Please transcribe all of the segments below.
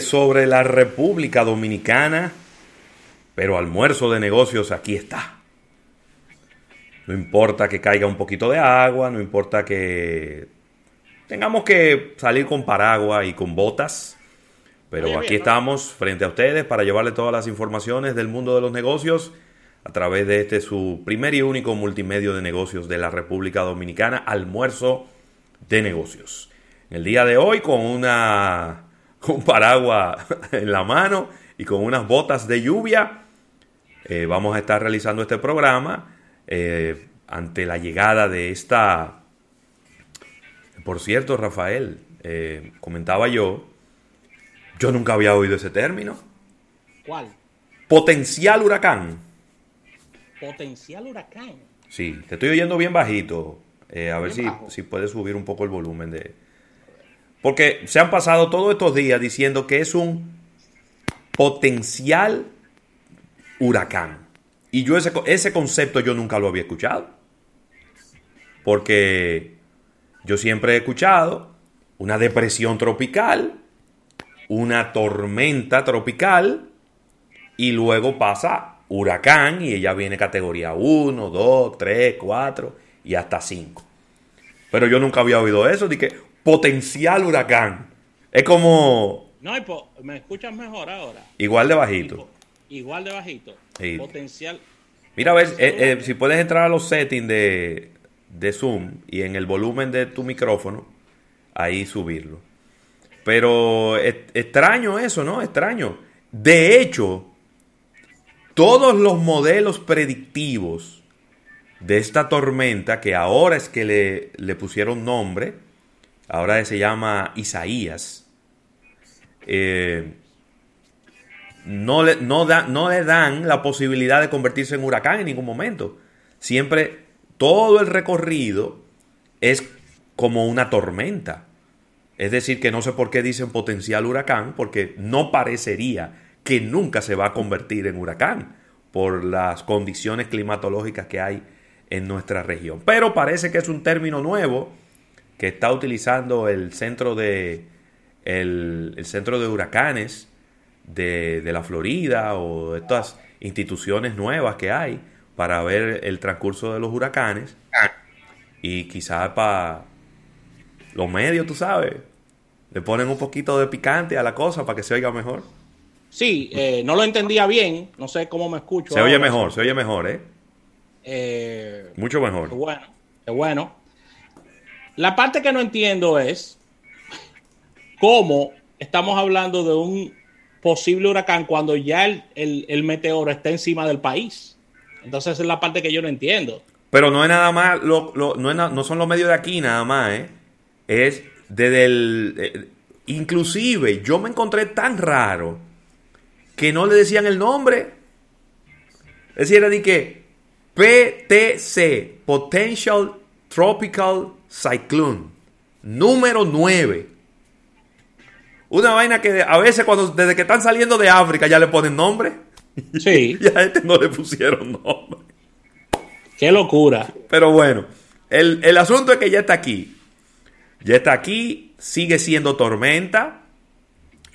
Sobre la República Dominicana, pero almuerzo de negocios aquí está. No importa que caiga un poquito de agua, no importa que tengamos que salir con paraguas y con botas, pero aquí estamos frente a ustedes para llevarles todas las informaciones del mundo de los negocios a través de este su primer y único multimedio de negocios de la República Dominicana, almuerzo de negocios. El día de hoy con una un paraguas en la mano y con unas botas de lluvia, eh, vamos a estar realizando este programa eh, ante la llegada de esta... Por cierto, Rafael, eh, comentaba yo, yo nunca había oído ese término. ¿Cuál? Potencial huracán. Potencial huracán. Sí, te estoy oyendo bien bajito. a ver si, si puedes subir un poco el volumen de, porque se han pasado todos estos días diciendo que es un potencial huracán. Y yo ese, ese concepto yo nunca lo había escuchado. Porque yo siempre he escuchado una depresión tropical, una tormenta tropical y luego pasa huracán y ella viene categoría 1, 2, 3, 4 y hasta 5. Pero yo nunca había oído eso, de que potencial huracán. Es como... No, me escuchas mejor ahora. Igual de bajito. Igual de bajito. Potencial. Mira, a ver, eh, eh, si puedes entrar a los settings de, de Zoom y en el volumen de tu micrófono, ahí subirlo. Pero extraño eso, ¿no? Extraño. De hecho, todos los modelos predictivos de esta tormenta, que ahora es que le, le pusieron nombre, ahora se llama Isaías, eh, no, le, no, no le dan la posibilidad de convertirse en huracán en ningún momento. Siempre todo el recorrido es como una tormenta. Es decir, que no sé por qué dicen potencial huracán, porque no parecería que nunca se va a convertir en huracán por las condiciones climatológicas que hay en nuestra región. Pero parece que es un término nuevo que está utilizando el centro de, el, centro de huracanes de, la Florida o estas instituciones nuevas que hay para ver el transcurso de los huracanes y quizás para los medios, tú sabes, le ponen un poquito de picante a la cosa para que se oiga mejor. Sí, eh, no lo entendía bien, no sé cómo me escucho. Se oye mejor, se oye mejor, ¿eh? ¿eh? Mucho mejor. bueno, qué bueno. La parte que no entiendo es cómo estamos hablando de un posible huracán cuando ya el, meteoro está encima del país. Entonces es la parte que yo no entiendo. Pero no es nada más, no, no, son los medios de aquí nada más, ¿eh? Es desde el... Eh, inclusive yo me encontré tan raro que no le decían el nombre. Es decir, era de que PTC, Potential Tropical Cyclone. Número 9. Una vaina que a veces cuando desde que están saliendo de África ya le ponen nombre. Sí. y a este no le pusieron nombre. Qué locura. Pero bueno, el, el asunto es que ya está aquí. Ya está aquí, sigue siendo tormenta.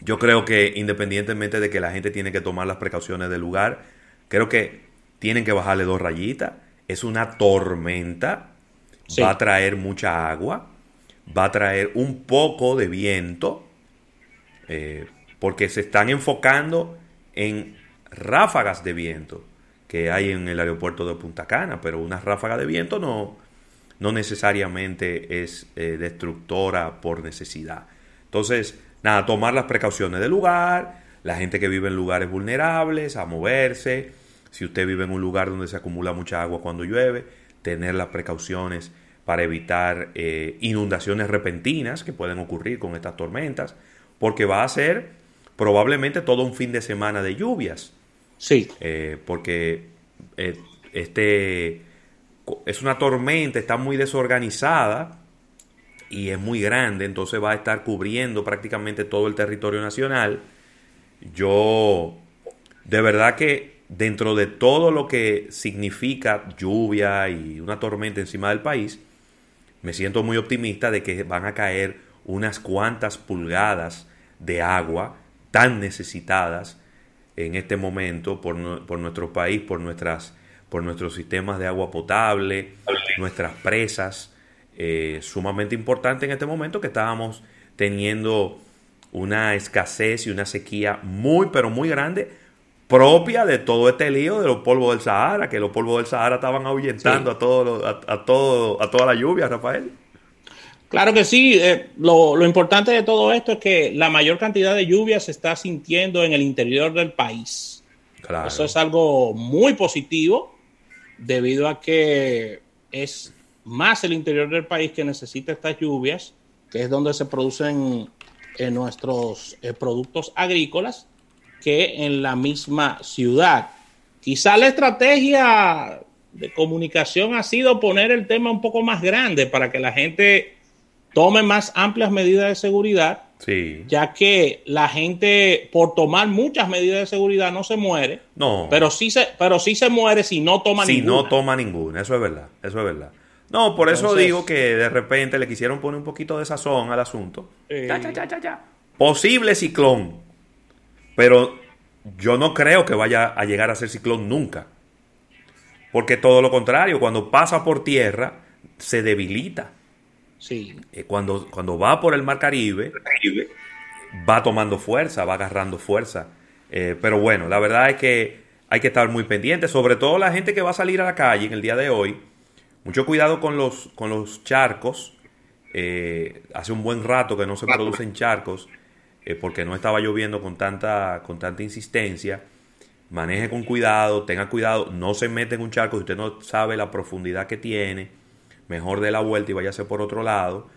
Yo creo que independientemente de que la gente tiene que tomar las precauciones del lugar, creo que tienen que bajarle dos rayitas. Es una tormenta va a traer mucha agua, va a traer un poco de viento, eh, porque se están enfocando en ráfagas de viento que hay en el aeropuerto de Punta Cana, pero una ráfaga de viento no, no necesariamente es eh, destructora por necesidad. Entonces, nada, tomar las precauciones del lugar, la gente que vive en lugares vulnerables, a moverse, si usted vive en un lugar donde se acumula mucha agua cuando llueve, tener las precauciones para evitar eh, inundaciones repentinas que pueden ocurrir con estas tormentas, porque va a ser probablemente todo un fin de semana de lluvias. Sí. Eh, porque eh, este es una tormenta, está muy desorganizada y es muy grande, entonces va a estar cubriendo prácticamente todo el territorio nacional. Yo, de verdad que dentro de todo lo que significa lluvia y una tormenta encima del país, me siento muy optimista de que van a caer unas cuantas pulgadas de agua tan necesitadas en este momento por, nuestro país, por, nuestras, por nuestros sistemas de agua potable, nuestras presas, eh, sumamente importante en este momento que estábamos teniendo una escasez y una sequía muy, pero muy grande propia de todo este lío de los polvos del Sahara, que los polvos del Sahara estaban ahuyentando a, todo, a, todo, a toda la lluvia, Rafael. Claro que sí. Eh, lo, importante de todo esto es que la mayor cantidad de lluvia se está sintiendo en el interior del país. Eso es algo muy positivo debido a que es más el interior del país que necesita estas lluvias, que es donde se producen eh, nuestros eh, productos agrícolas que en la misma ciudad. Quizá la estrategia de comunicación ha sido poner el tema un poco más grande para que la gente tome más amplias medidas de seguridad, sí. ya que la gente por tomar muchas medidas de seguridad no se muere, no. pero sí se, pero sí se muere si no toma ninguna. Si no toma ninguna, eso es verdad, eso es verdad. No, por eso digo que de repente le quisieron poner un poquito de sazón al asunto. Posible ciclón. Pero yo no creo que vaya a llegar a ser ciclón nunca. Porque todo lo contrario, cuando pasa por tierra, se debilita. Sí. Eh, cuando, cuando va por el Mar Caribe, va tomando fuerza, va agarrando fuerza. Eh, pero bueno, la verdad es que hay que estar muy pendiente, sobre todo la gente que va a salir a la calle en el día de hoy. Mucho cuidado con los, con los charcos. Eh, hace un buen rato que no se producen charcos. Eh, porque no estaba lloviendo con tanta, con tanta insistencia. Maneje con cuidado, tenga cuidado, no se mete en un charco si usted no sabe la profundidad que tiene. Mejor dé la vuelta y váyase por otro lado.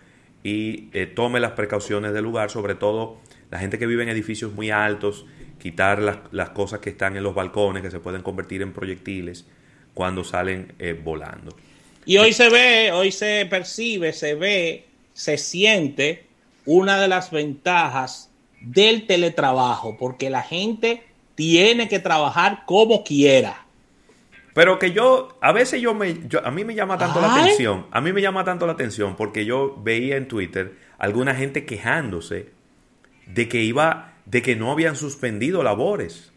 Y eh, tome las precauciones del lugar, sobre todo la gente que vive en edificios muy altos, quitar las, las cosas que están en los balcones, que se pueden convertir en proyectiles cuando salen eh, volando. Y hoy se ve, hoy se percibe, se ve, se siente una de las ventajas del teletrabajo, porque la gente tiene que trabajar como quiera. Pero que yo, a veces yo me, a mí me llama tanto la atención, a mí me llama tanto la atención porque yo veía en Twitter alguna gente quejándose de que iba, de que no habían suspendido labores.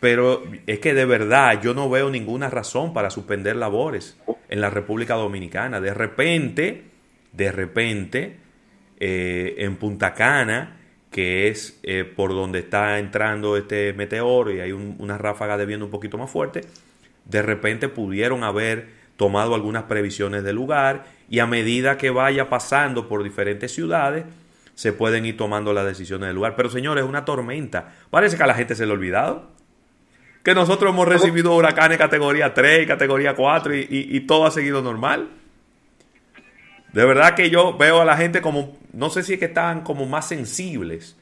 Pero es que de verdad yo no veo ninguna razón para suspender labores en la República Dominicana. De repente, de repente, eh, en Punta Cana, que es eh, por donde está entrando este meteoro y hay una ráfaga de viento un poquito más fuerte, de repente pudieron haber tomado algunas previsiones del lugar y a medida que vaya pasando por diferentes ciudades, se pueden ir tomando las decisiones del lugar. Pero señores, es una tormenta. Parece que a la gente se le ha olvidado. Que nosotros hemos recibido huracanes categoría 3, categoría 4 y todo ha seguido normal. De verdad que yo veo a la gente como, no sé si es que están como más sensibles.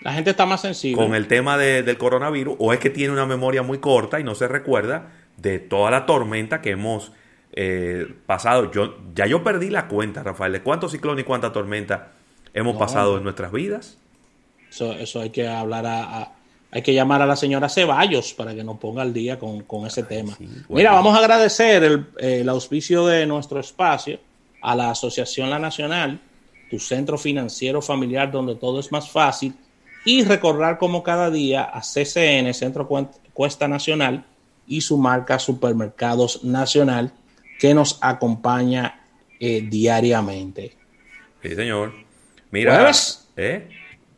La gente está más sensible. Con el tema del coronavirus, o es que tiene una memoria muy corta y no se recuerda de toda la tormenta que hemos eh, pasado. Yo, ya yo perdí la cuenta, Rafael, de cuántos ciclones y cuánta tormenta hemos pasado en nuestras vidas. Eso, eso hay que hablar a, hay que llamar a la señora Ceballos para que nos ponga al día con, ese tema. Mira, vamos a agradecer el, el auspicio de nuestro espacio a la Asociación La Nacional, tu centro financiero familiar donde todo es más fácil, y recordar como cada día a CCN, Centro Cuesta Nacional, y su marca Supermercados Nacional, que nos acompaña eh, diariamente. Sí, señor. Mira, jueves. ¿eh?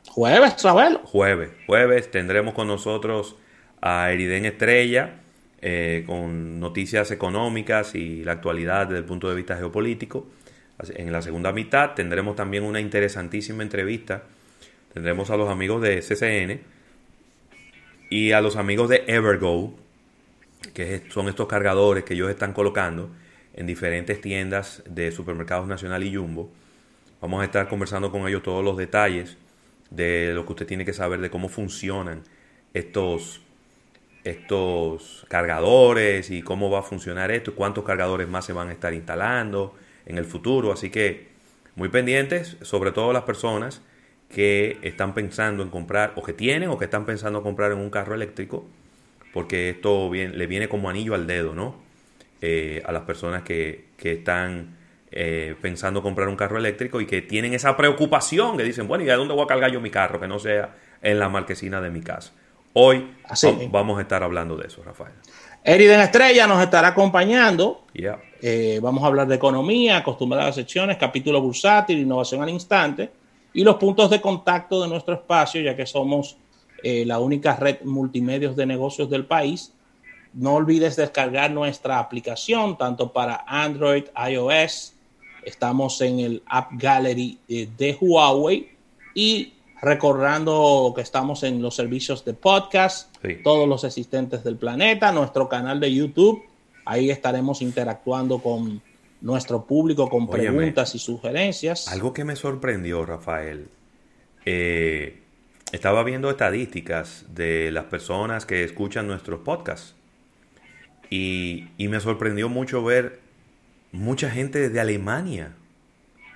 Jueves, Ravelo. Jueves, jueves tendremos con nosotros a Eriden Estrella eh, con noticias económicas y la actualidad desde el punto de vista geopolítico. En la segunda mitad tendremos también una interesantísima entrevista. Tendremos a los amigos de CCN y a los amigos de Evergo, que son estos cargadores que ellos están colocando en diferentes tiendas de supermercados Nacional y Jumbo. Vamos a estar conversando con ellos todos los detalles de lo que usted tiene que saber de cómo funcionan estos, estos cargadores y cómo va a funcionar esto, cuántos cargadores más se van a estar instalando en el futuro. Así que muy pendientes, sobre todo las personas que están pensando en comprar o que tienen o que están pensando en comprar en un carro eléctrico, porque esto le viene como anillo al dedo, ¿no? Eh, a las personas que, que están eh, pensando comprar un carro eléctrico y que tienen esa preocupación, que dicen, bueno, ¿y a dónde voy a cargar yo mi carro? Que no sea en la marquesina de mi casa. Hoy vamos a estar hablando de eso, Rafael. Eriden Estrella nos estará acompañando. Eh, vamos a hablar de economía, acostumbradas secciones, capítulo bursátil, innovación al instante y los puntos de contacto de nuestro espacio, ya que somos eh, la única red multimedios de negocios del país. No olvides descargar nuestra aplicación, tanto para Android, iOS, Estamos en el App Gallery eh, de Huawei y recordando que estamos en los servicios de podcast, todos los existentes del planeta, nuestro canal de YouTube. Ahí estaremos interactuando con nuestro público con preguntas y sugerencias. Algo que me sorprendió, Rafael. Eh, estaba viendo estadísticas de las personas que escuchan nuestros podcasts. Y, y me sorprendió mucho ver mucha gente desde Alemania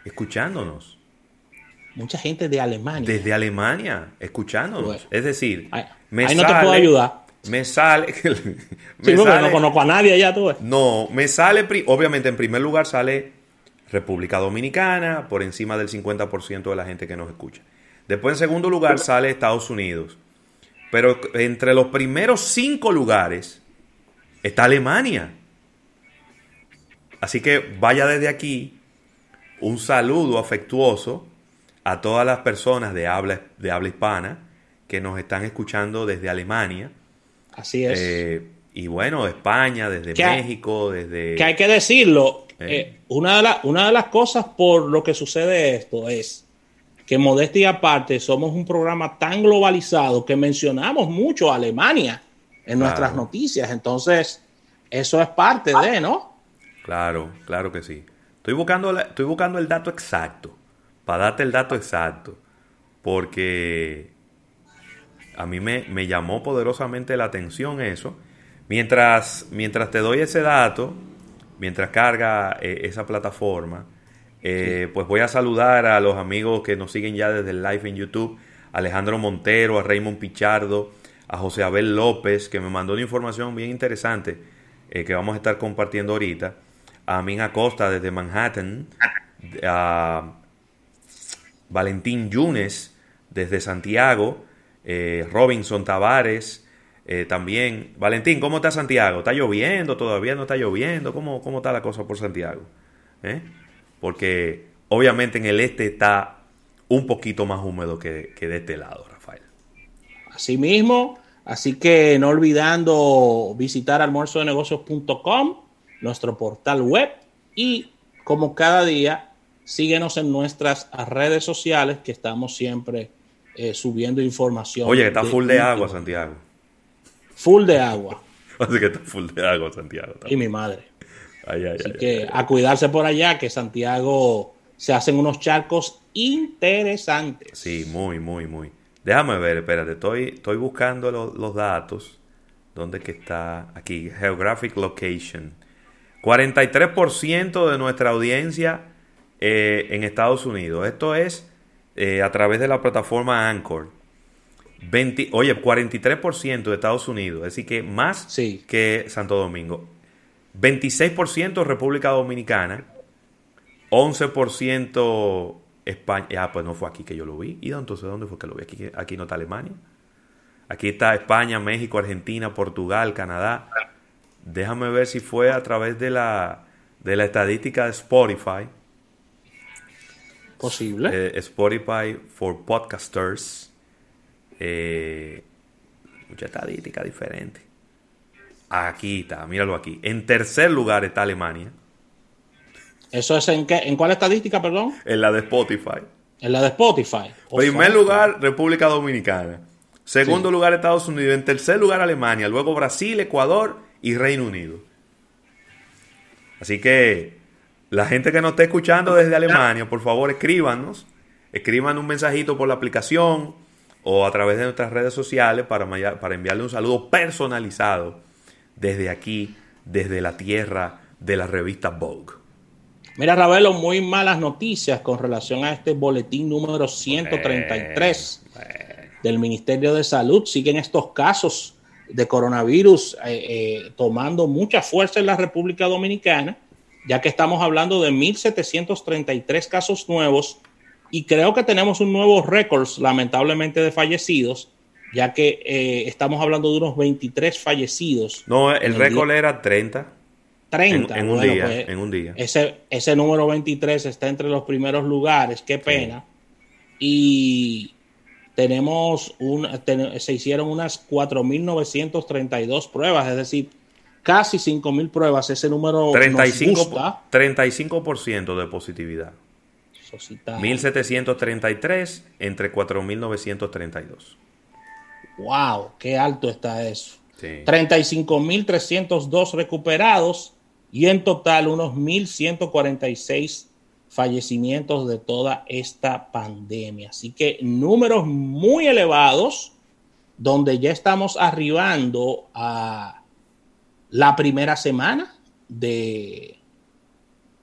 escuchándonos. Mucha gente de Alemania. Desde Alemania, escuchándonos. es decir, me ahí no te puedo ayudar. Me sale. me no conozco a nadie allá, tú. No, me sale. Obviamente, en primer lugar sale República Dominicana, por encima del 50% de la gente que nos escucha. Después, en segundo lugar, sale Estados Unidos. Pero entre los primeros cinco lugares está Alemania. Así que vaya desde aquí un saludo afectuoso a todas las personas de habla, de habla hispana que nos están escuchando desde Alemania. Así es. Eh, y bueno, España, desde México, desde... Que hay que decirlo, eh. Eh, una, de una de las cosas por lo que sucede esto es que modestia aparte somos un programa tan globalizado que mencionamos mucho a Alemania en nuestras noticias. Entonces, eso es parte de, ¿no? Claro, claro que sí. Estoy buscando, estoy buscando el dato exacto, para darte el dato exacto, porque a mí me, me llamó poderosamente la atención eso. Mientras, mientras te doy ese dato, mientras carga eh, esa plataforma, eh, pues voy a saludar a los amigos que nos siguen ya desde el live en YouTube, Alejandro Montero, a Raymond Pichardo, a José Abel López, que me mandó una información bien interesante eh, que vamos a estar compartiendo ahorita a Min Acosta desde Manhattan, a Valentín Yunes desde Santiago, eh, Robinson Tavares eh, también. Valentín, ¿cómo está Santiago? ¿Está lloviendo? ¿Todavía no está lloviendo? ¿Cómo, cómo está la cosa por Santiago? ¿Eh? Porque obviamente en el este está un poquito más húmedo que, que de este lado, Rafael. Así mismo, así que no olvidando visitar almuerzodenegocios.com nuestro portal web y como cada día, síguenos en nuestras redes sociales que estamos siempre eh, subiendo información. Oye, que está full de agua, Santiago. Full de agua. Así que está full de agua, Santiago. Y mi madre. Así que a cuidarse por allá, que Santiago se hacen unos charcos interesantes. Sí, muy, muy, muy. Déjame ver, espérate, estoy, estoy buscando los datos. ¿Dónde que está? Aquí, Geographic Location. 43% de nuestra audiencia eh, en Estados Unidos. Esto es eh, a través de la plataforma Anchor. 20, oye, 43% de Estados Unidos, es decir, que más que Santo Domingo. 26% República Dominicana. 11% España. Ah, pues no fue aquí que yo lo vi. ¿Y entonces dónde fue que lo vi? Aquí, aquí no está Alemania. Aquí está España, México, Argentina, Portugal, Canadá, Déjame ver si fue a través de la, de la estadística de Spotify. Posible. Eh, Spotify for Podcasters. Eh, mucha estadística diferente. Aquí está, míralo aquí. En tercer lugar está Alemania. ¿Eso es en qué? ¿En cuál estadística, perdón? En la de Spotify. En la de Spotify. Primer lugar, República Dominicana. Segundo lugar, Estados Unidos. En tercer lugar, Alemania. Luego Brasil, Ecuador y Reino Unido. Así que la gente que nos esté escuchando desde Alemania, por favor, escríbanos. Escriban un mensajito por la aplicación o a través de nuestras redes sociales para, para enviarle un saludo personalizado desde aquí, desde la tierra de la revista Vogue. Mira, Ravelo, muy malas noticias con relación a este boletín número 133 del Ministerio de Salud. Siguen estos casos de coronavirus eh, eh, tomando mucha fuerza en la República Dominicana, ya que estamos hablando de 1.733 casos nuevos y creo que tenemos un nuevo récord, lamentablemente, de fallecidos ya que eh, estamos hablando de unos 23 fallecidos. No, el récord era 30. 30. En, un día, pues, en un día. Ese, ese número 23 está entre los primeros lugares, qué pena. Y tenemos un, se hicieron unas 4.932 pruebas, es decir, casi 5.000 pruebas. Ese número 35, 35% de positividad. 1.733 entre 4.932. ¡Wow! ¡Qué alto está eso! 35.302 recuperados y en total unos 1.146 fallecimientos de toda esta pandemia. Así que números muy elevados donde ya estamos arribando a la primera semana de...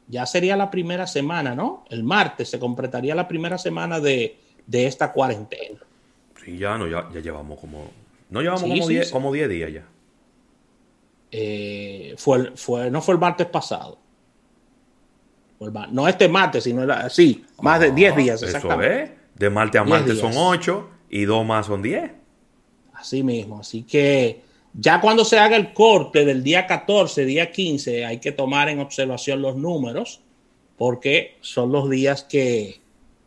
Ya sería la primera semana, ¿no? El martes se completaría la primera semana de, de esta cuarentena. Sí, ya no, ya, ya llevamos como. No llevamos como 10 como diez días ya. Eh, fue, fue, no fue el martes pasado. no este martes, sino el, sí, más de 10 días. Eso es. De martes a martes son 8 y 2 más son 10. Así mismo. Así que ya cuando se haga el corte del día 14, día 15, hay que tomar en observación los números porque son los días que,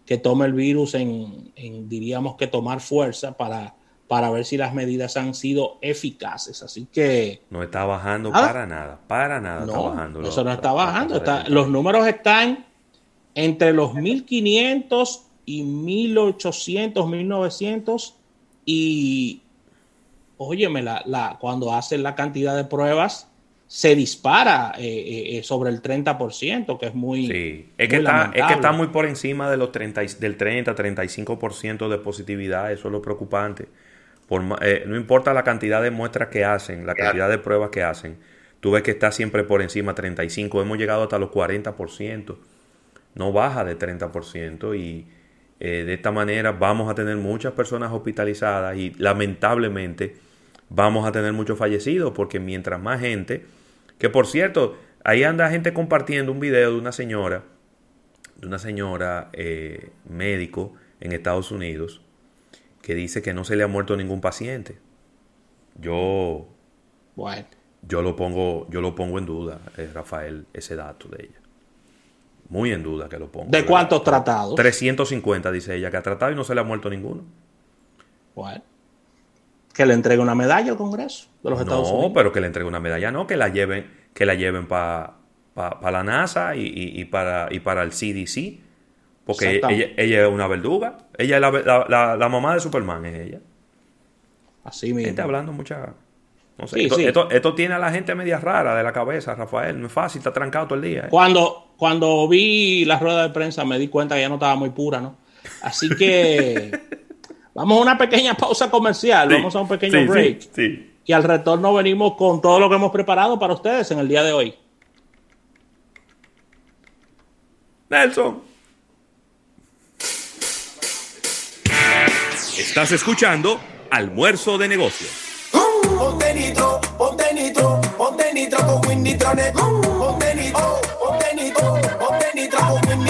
que tome el virus en, diríamos que tomar fuerza para, para ver si las medidas han sido eficaces. Así que... No está bajando para nada, para nada no, está bajando. Eso no está bajando. los números están entre los 1500 y 1800, 1900 y... Óyeme, la, la, cuando hacen la cantidad de pruebas, se dispara eh, eh, eh, sobre el 30%, que es muy. Sí, es que, está, es que está muy por encima de los 30, del 30, 35% de positividad, eso es lo preocupante. Por, no importa la cantidad de muestras que hacen, la cantidad de pruebas que hacen, tú ves que está siempre por encima 35, hemos llegado hasta los 40%, no baja de 30% y de esta manera vamos a tener muchas personas hospitalizadas y lamentablemente vamos a tener muchos fallecidos porque mientras más gente que por cierto, ahí anda gente compartiendo un video de una señora, de una señora eh, médico en Estados Unidos, que dice que no se le ha muerto ningún paciente. Yo, yo lo pongo, yo lo pongo en duda, eh, Rafael, ese dato de ella. Muy en duda que lo pongo. ¿De cuántos tratados? 350, dice ella, que ha tratado y no se le ha muerto ninguno. Bueno que le entregue una medalla al Congreso de los Estados Unidos. No, pero que le entregue una medalla, no, que la lleven, que la lleven para la NASA y, para, y para el CDC. Porque ella, es una verduga. Ella es la, mamá de Superman, es ella. Así mismo. Gente hablando mucha. No sé, esto, Esto, tiene a la gente media rara de la cabeza, Rafael. No es fácil, está trancado todo el día. ¿eh? Cuando, cuando vi la rueda de prensa me di cuenta que ya no estaba muy pura, ¿no? Así que Vamos a una pequeña pausa comercial, vamos a un pequeño break. y al retorno venimos con todo lo que hemos preparado para ustedes en el día de hoy. Nelson. Estás escuchando Almuerzo de Negocios. Ponte nitro, ponte nitro, ponte nitro con Winnie Ponte nitro,